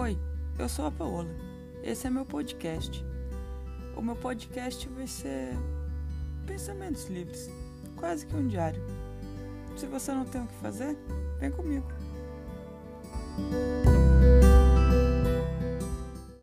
Oi, eu sou a Paola. Esse é meu podcast. O meu podcast vai ser pensamentos livres, quase que um diário. Se você não tem o que fazer, vem comigo.